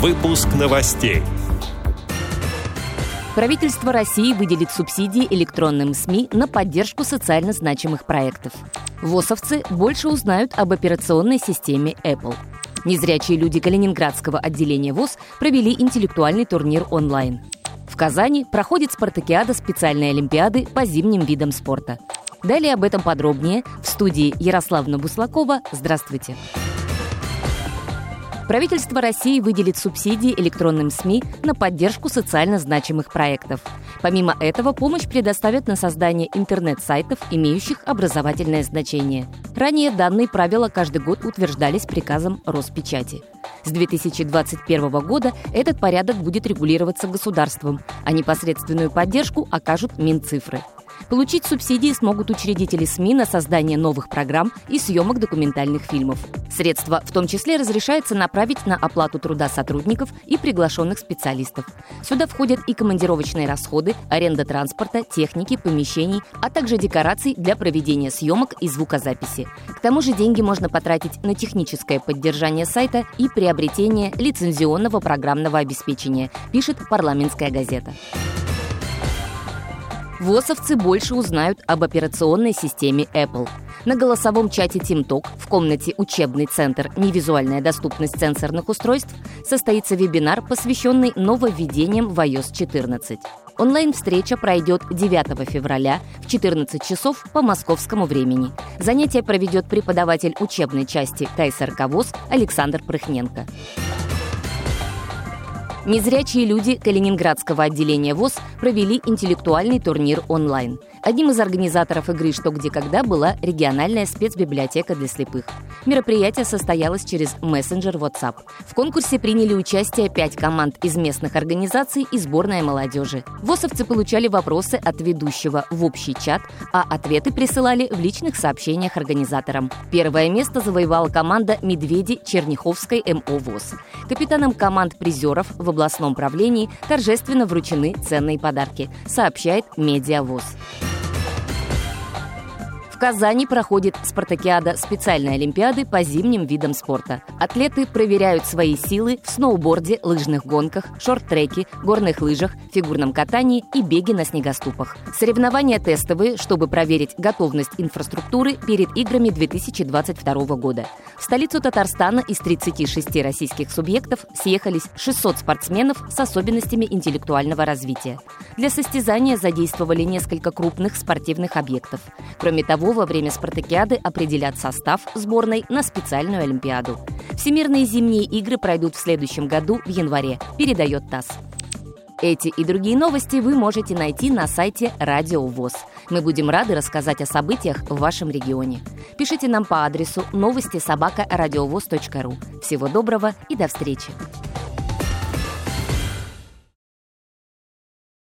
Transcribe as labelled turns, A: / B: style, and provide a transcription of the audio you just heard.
A: Выпуск новостей.
B: Правительство России выделит субсидии электронным СМИ на поддержку социально значимых проектов. ВОСовцы больше узнают об операционной системе Apple. Незрячие люди Калининградского отделения ВОЗ провели интеллектуальный турнир онлайн. В Казани проходит спартакиада специальной олимпиады по зимним видам спорта. Далее об этом подробнее в студии Ярославна Буслакова. Здравствуйте. Правительство России выделит субсидии электронным СМИ на поддержку социально значимых проектов. Помимо этого, помощь предоставят на создание интернет-сайтов, имеющих образовательное значение. Ранее данные правила каждый год утверждались приказом Роспечати. С 2021 года этот порядок будет регулироваться государством, а непосредственную поддержку окажут Минцифры. Получить субсидии смогут учредители СМИ на создание новых программ и съемок документальных фильмов. Средства в том числе разрешается направить на оплату труда сотрудников и приглашенных специалистов. Сюда входят и командировочные расходы, аренда транспорта, техники, помещений, а также декораций для проведения съемок и звукозаписи. К тому же деньги можно потратить на техническое поддержание сайта и приобретение лицензионного программного обеспечения, пишет парламентская газета. ВОСовцы больше узнают об операционной системе Apple. На голосовом чате TeamTalk в комнате «Учебный центр. Невизуальная доступность сенсорных устройств» состоится вебинар, посвященный нововведениям в iOS 14. Онлайн-встреча пройдет 9 февраля в 14 часов по московскому времени. Занятие проведет преподаватель учебной части КСРК ВОЗ Александр Прыхненко. Незрячие люди Калининградского отделения ВОЗ провели интеллектуальный турнир онлайн. Одним из организаторов игры «Что, где, когда» была региональная спецбиблиотека для слепых. Мероприятие состоялось через мессенджер WhatsApp. В конкурсе приняли участие пять команд из местных организаций и сборная молодежи. ВОСовцы получали вопросы от ведущего в общий чат, а ответы присылали в личных сообщениях организаторам. Первое место завоевала команда «Медведи» Черняховской МО ВОЗ. Капитанам команд призеров в областном правлении торжественно вручены ценные подарки, сообщает Медиавоз. Казани проходит спартакиада специальной олимпиады по зимним видам спорта. Атлеты проверяют свои силы в сноуборде, лыжных гонках, шорт-треке, горных лыжах, фигурном катании и беге на снегоступах. Соревнования тестовые, чтобы проверить готовность инфраструктуры перед играми 2022 года. В столицу Татарстана из 36 российских субъектов съехались 600 спортсменов с особенностями интеллектуального развития. Для состязания задействовали несколько крупных спортивных объектов. Кроме того, во время спартакиады определят состав сборной на специальную Олимпиаду. Всемирные зимние игры пройдут в следующем году в январе, передает ТАСС. Эти и другие новости вы можете найти на сайте Радио ВОЗ. Мы будем рады рассказать о событиях в вашем регионе. Пишите нам по адресу новости собака ру. Всего доброго и до встречи!